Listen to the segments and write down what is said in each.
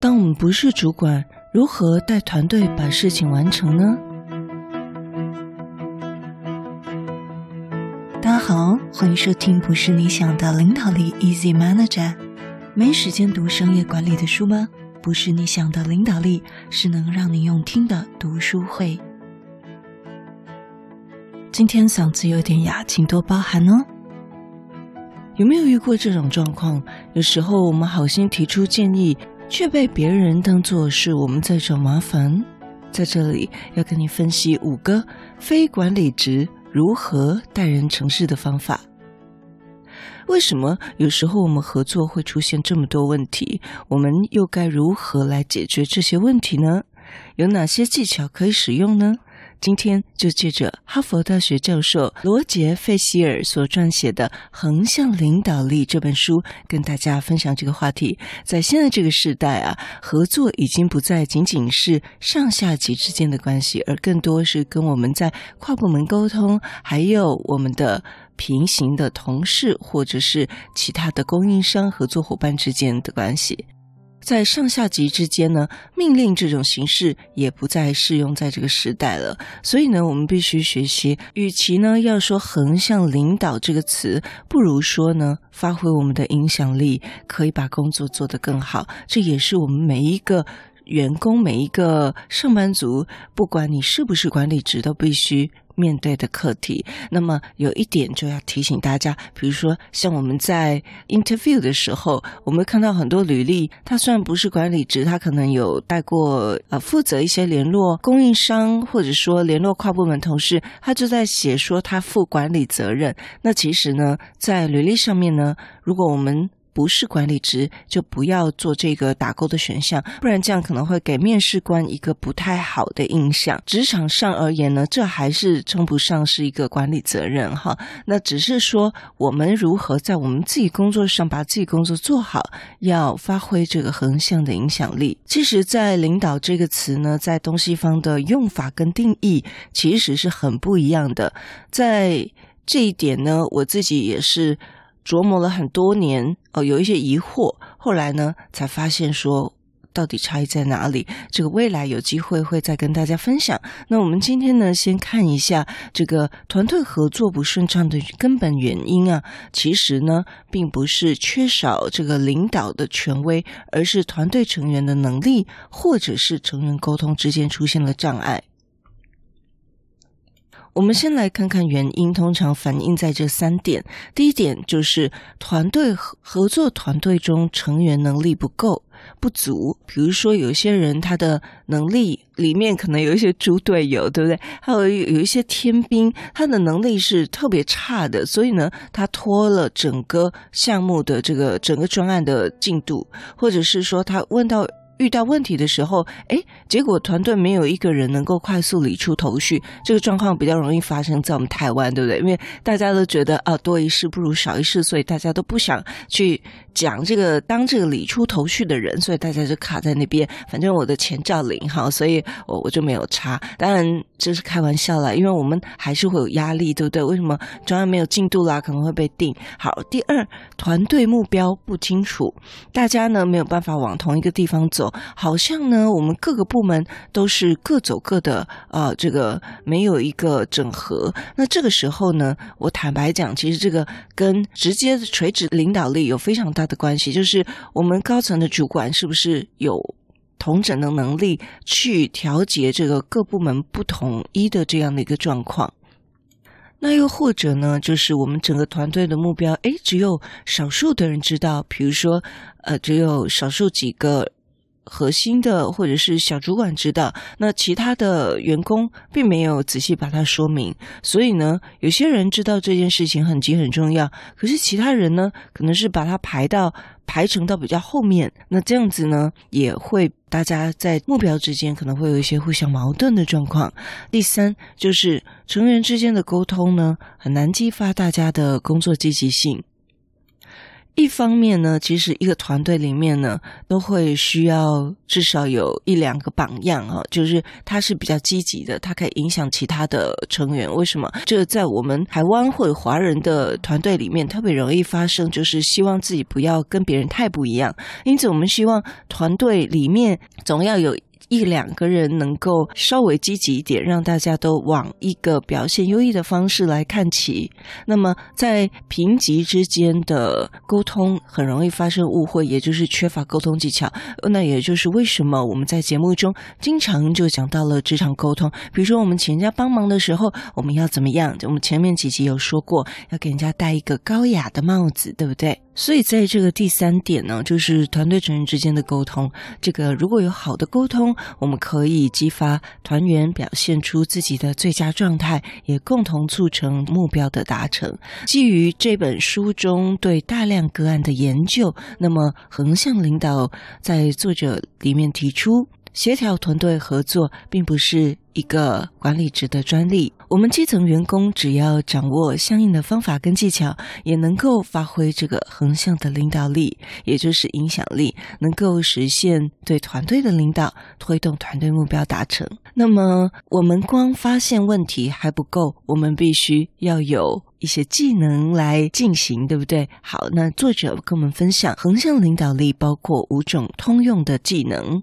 当我们不是主管，如何带团队把事情完成呢？大家好，欢迎收听《不是你想的领导力》，Easy Manager。没时间读商业管理的书吗？不是你想的领导力，是能让你用听的读书会。今天嗓子有点哑，请多包涵哦。有没有遇过这种状况？有时候我们好心提出建议。却被别人当作是我们在找麻烦，在这里要跟你分析五个非管理职如何待人处事的方法。为什么有时候我们合作会出现这么多问题？我们又该如何来解决这些问题呢？有哪些技巧可以使用呢？今天就借着哈佛大学教授罗杰·费希尔所撰写的《横向领导力》这本书，跟大家分享这个话题。在现在这个时代啊，合作已经不再仅仅是上下级之间的关系，而更多是跟我们在跨部门沟通，还有我们的平行的同事或者是其他的供应商、合作伙伴之间的关系。在上下级之间呢，命令这种形式也不再适用在这个时代了。所以呢，我们必须学习，与其呢要说横向领导这个词，不如说呢发挥我们的影响力，可以把工作做得更好。这也是我们每一个员工、每一个上班族，不管你是不是管理职，都必须。面对的课题，那么有一点就要提醒大家，比如说像我们在 interview 的时候，我们看到很多履历，他虽然不是管理职，他可能有带过呃负责一些联络供应商，或者说联络跨部门同事，他就在写说他负管理责任。那其实呢，在履历上面呢，如果我们不是管理职，就不要做这个打勾的选项，不然这样可能会给面试官一个不太好的印象。职场上而言呢，这还是称不上是一个管理责任哈。那只是说我们如何在我们自己工作上把自己工作做好，要发挥这个横向的影响力。其实，在领导这个词呢，在东西方的用法跟定义其实是很不一样的。在这一点呢，我自己也是。琢磨了很多年哦，有一些疑惑，后来呢才发现说到底差异在哪里？这个未来有机会会再跟大家分享。那我们今天呢，先看一下这个团队合作不顺畅的根本原因啊，其实呢并不是缺少这个领导的权威，而是团队成员的能力或者是成员沟通之间出现了障碍。我们先来看看原因，通常反映在这三点。第一点就是团队合作团队中成员能力不够不足，比如说有些人他的能力里面可能有一些猪队友，对不对？还有有一些天兵，他的能力是特别差的，所以呢，他拖了整个项目的这个整个专案的进度，或者是说他问到。遇到问题的时候，哎，结果团队没有一个人能够快速理出头绪，这个状况比较容易发生在我们台湾，对不对？因为大家都觉得啊，多一事不如少一事，所以大家都不想去讲这个当这个理出头绪的人，所以大家就卡在那边。反正我的钱照领哈，所以我我就没有差。当然这是开玩笑啦，因为我们还是会有压力，对不对？为什么专案没有进度啦？可能会被定。好，第二，团队目标不清楚，大家呢没有办法往同一个地方走。好像呢，我们各个部门都是各走各的，呃，这个没有一个整合。那这个时候呢，我坦白讲，其实这个跟直接的垂直领导力有非常大的关系，就是我们高层的主管是不是有同整的能力去调节这个各部门不统一的这样的一个状况。那又或者呢，就是我们整个团队的目标，诶，只有少数的人知道，比如说，呃，只有少数几个。核心的或者是小主管知道，那其他的员工并没有仔细把它说明，所以呢，有些人知道这件事情很急很重要，可是其他人呢，可能是把它排到排成到比较后面，那这样子呢，也会大家在目标之间可能会有一些互相矛盾的状况。第三，就是成员之间的沟通呢，很难激发大家的工作积极性。一方面呢，其实一个团队里面呢，都会需要至少有一两个榜样啊，就是他是比较积极的，他可以影响其他的成员。为什么？这在我们台湾或华人的团队里面特别容易发生，就是希望自己不要跟别人太不一样。因此，我们希望团队里面总要有。一两个人能够稍微积极一点，让大家都往一个表现优异的方式来看齐。那么，在评级之间的沟通很容易发生误会，也就是缺乏沟通技巧。那也就是为什么我们在节目中经常就讲到了职场沟通。比如说，我们请人家帮忙的时候，我们要怎么样？我们前面几集有说过，要给人家戴一个高雅的帽子，对不对？所以，在这个第三点呢，就是团队成员之间的沟通。这个如果有好的沟通，我们可以激发团员表现出自己的最佳状态，也共同促成目标的达成。基于这本书中对大量个案的研究，那么横向领导在作者里面提出。协调团队合作并不是一个管理职的专利，我们基层员工只要掌握相应的方法跟技巧，也能够发挥这个横向的领导力，也就是影响力，能够实现对团队的领导，推动团队目标达成。那么，我们光发现问题还不够，我们必须要有一些技能来进行，对不对？好，那作者跟我们分享，横向领导力包括五种通用的技能。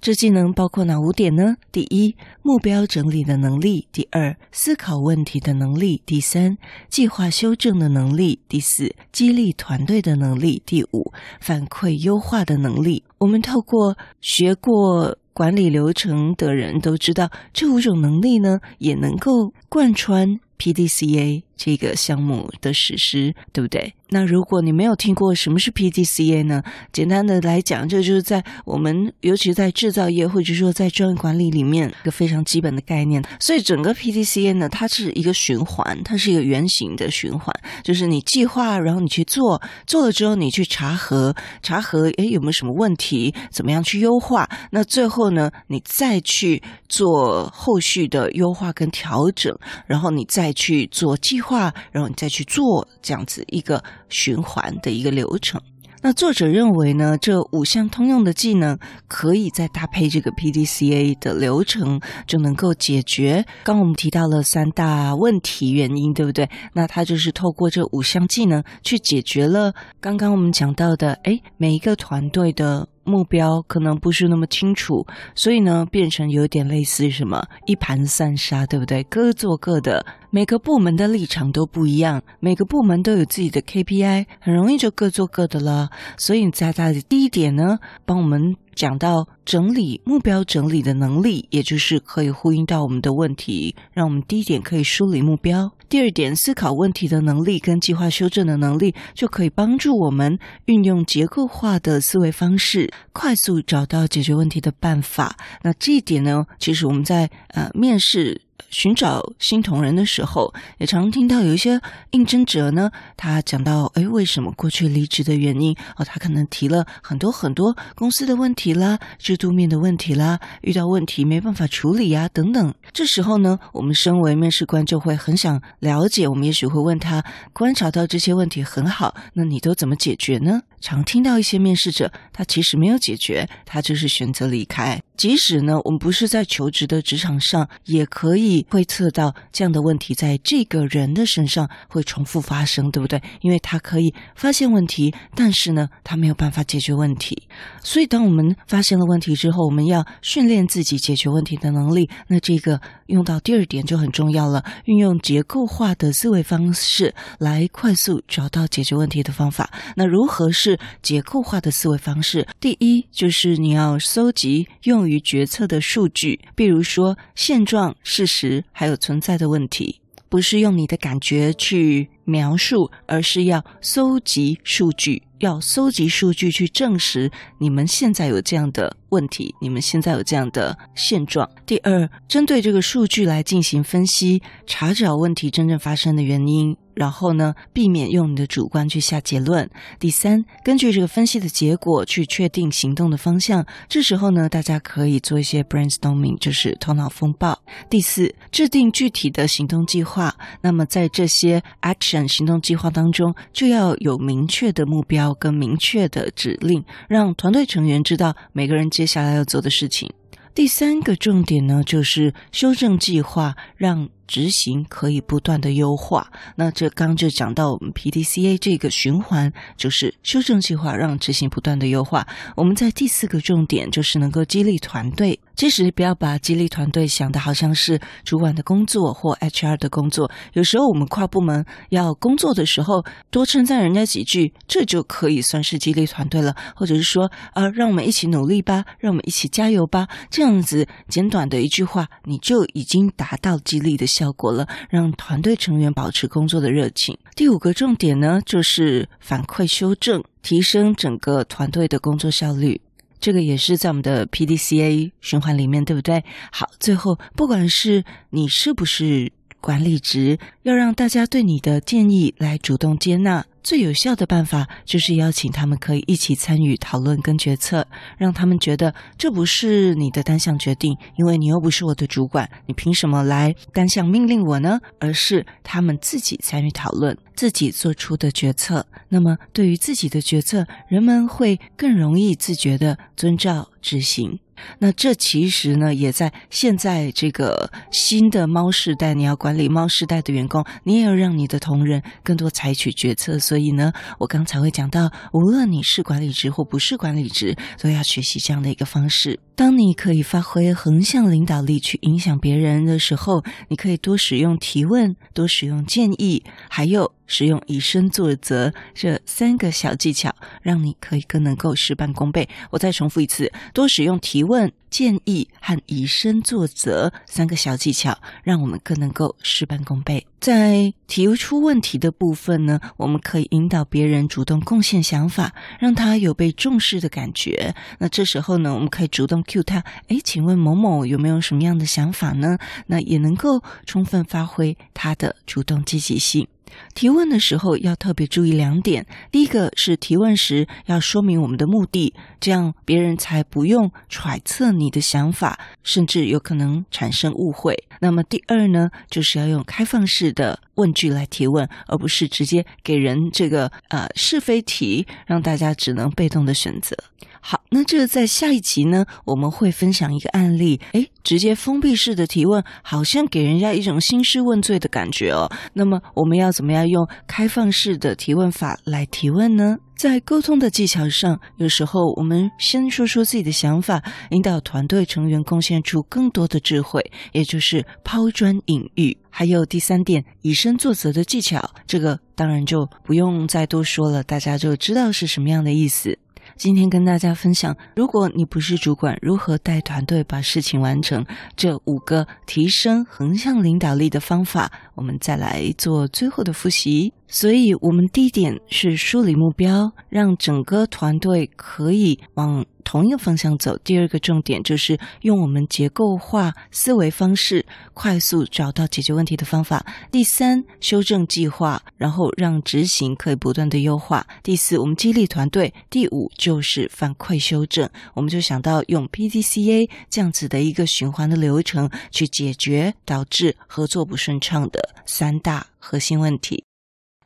这技能包括哪五点呢？第一，目标整理的能力；第二，思考问题的能力；第三，计划修正的能力；第四，激励团队的能力；第五，反馈优化的能力。我们透过学过管理流程的人都知道，这五种能力呢，也能够贯穿 PDCA 这个项目的实施，对不对？那如果你没有听过什么是 PDCA 呢？简单的来讲，这就是在我们尤其在制造业或者说在专业管理里面一个非常基本的概念。所以整个 PDCA 呢，它是一个循环，它是一个圆形的循环，就是你计划，然后你去做，做了之后你去查核，查核诶有没有什么问题，怎么样去优化？那最后呢，你再去做后续的优化跟调整，然后你再再去做计划，然后你再去做这样子一个。循环的一个流程。那作者认为呢，这五项通用的技能可以再搭配这个 PDCA 的流程，就能够解决刚我们提到了三大问题原因，对不对？那他就是透过这五项技能去解决了刚刚我们讲到的，诶，每一个团队的。目标可能不是那么清楚，所以呢，变成有点类似什么一盘散沙，对不对？各做各的，每个部门的立场都不一样，每个部门都有自己的 KPI，很容易就各做各的了。所以在他的第一点呢，帮我们。讲到整理目标整理的能力，也就是可以呼应到我们的问题，让我们第一点可以梳理目标；第二点思考问题的能力跟计划修正的能力，就可以帮助我们运用结构化的思维方式，快速找到解决问题的办法。那这一点呢，其实我们在呃面试。寻找新同仁的时候，也常听到有一些应征者呢，他讲到，哎，为什么过去离职的原因？哦，他可能提了很多很多公司的问题啦，制度面的问题啦，遇到问题没办法处理呀，等等。这时候呢，我们身为面试官就会很想了解，我们也许会问他，观察到这些问题很好，那你都怎么解决呢？常听到一些面试者，他其实没有解决，他就是选择离开。即使呢，我们不是在求职的职场上，也可以会测到这样的问题在这个人的身上会重复发生，对不对？因为他可以发现问题，但是呢，他没有办法解决问题。所以，当我们发现了问题之后，我们要训练自己解决问题的能力。那这个用到第二点就很重要了，运用结构化的思维方式来快速找到解决问题的方法。那如何是结构化的思维方式？第一，就是你要搜集用于决策的数据，比如说现状、事实，还有存在的问题，不是用你的感觉去描述，而是要搜集数据，要搜集数据去证实你们现在有这样的问题，你们现在有这样的现状。第二，针对这个数据来进行分析，查找问题真正发生的原因。然后呢，避免用你的主观去下结论。第三，根据这个分析的结果去确定行动的方向。这时候呢，大家可以做一些 brainstorming，就是头脑风暴。第四，制定具体的行动计划。那么在这些 action 行动计划当中，就要有明确的目标跟明确的指令，让团队成员知道每个人接下来要做的事情。第三个重点呢，就是修正计划，让执行可以不断的优化。那这刚就讲到我们 PDCA 这个循环，就是修正计划，让执行不断的优化。我们在第四个重点就是能够激励团队。其实不要把激励团队想的好像是主管的工作或 HR 的工作。有时候我们跨部门要工作的时候，多称赞人家几句，这就可以算是激励团队了。或者是说，呃，让我们一起努力吧，让我们一起加油吧。这样子简短的一句话，你就已经达到激励的效果了，让团队成员保持工作的热情。第五个重点呢，就是反馈修正，提升整个团队的工作效率。这个也是在我们的 PDCA 循环里面，对不对？好，最后不管是你是不是管理职，要让大家对你的建议来主动接纳。最有效的办法就是邀请他们可以一起参与讨论跟决策，让他们觉得这不是你的单项决定，因为你又不是我的主管，你凭什么来单项命令我呢？而是他们自己参与讨论，自己做出的决策。那么对于自己的决策，人们会更容易自觉地遵照执行。那这其实呢，也在现在这个新的猫世代，你要管理猫世代的员工，你也要让你的同仁更多采取决策。所以呢，我刚才会讲到，无论你是管理职或不是管理职，都要学习这样的一个方式。当你可以发挥横向领导力去影响别人的时候，你可以多使用提问，多使用建议，还有使用以身作则这三个小技巧，让你可以更能够事半功倍。我再重复一次，多使用提问。建议和以身作则三个小技巧，让我们更能够事半功倍。在提出问题的部分呢，我们可以引导别人主动贡献想法，让他有被重视的感觉。那这时候呢，我们可以主动 cue 他，诶，请问某某有没有什么样的想法呢？那也能够充分发挥他的主动积极性。提问的时候要特别注意两点：第一个是提问时要说明我们的目的，这样别人才不用揣测你的想法，甚至有可能产生误会。那么第二呢，就是要用开放式的问句来提问，而不是直接给人这个呃是非题，让大家只能被动的选择。好，那这个在下一集呢，我们会分享一个案例。诶，直接封闭式的提问，好像给人家一种兴师问罪的感觉哦。那么我们要怎么样用开放式的提问法来提问呢？在沟通的技巧上，有时候我们先说说自己的想法，引导团队成员贡献出更多的智慧，也就是抛砖引玉。还有第三点，以身作则的技巧，这个当然就不用再多说了，大家就知道是什么样的意思。今天跟大家分享，如果你不是主管，如何带团队把事情完成？这五个提升横向领导力的方法，我们再来做最后的复习。所以，我们第一点是梳理目标，让整个团队可以往同一个方向走。第二个重点就是用我们结构化思维方式，快速找到解决问题的方法。第三，修正计划，然后让执行可以不断的优化。第四，我们激励团队。第五，就是反馈修正。我们就想到用 PDCA 这样子的一个循环的流程，去解决导致合作不顺畅的三大核心问题。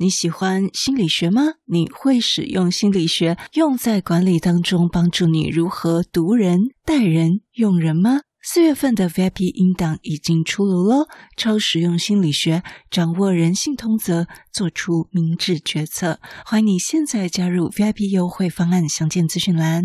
你喜欢心理学吗？你会使用心理学用在管理当中，帮助你如何读人、待人、用人吗？四月份的 VIP 音档已经出炉喽！超实用心理学，掌握人性通则，做出明智决策。欢迎你现在加入 VIP 优惠方案，详见资讯栏。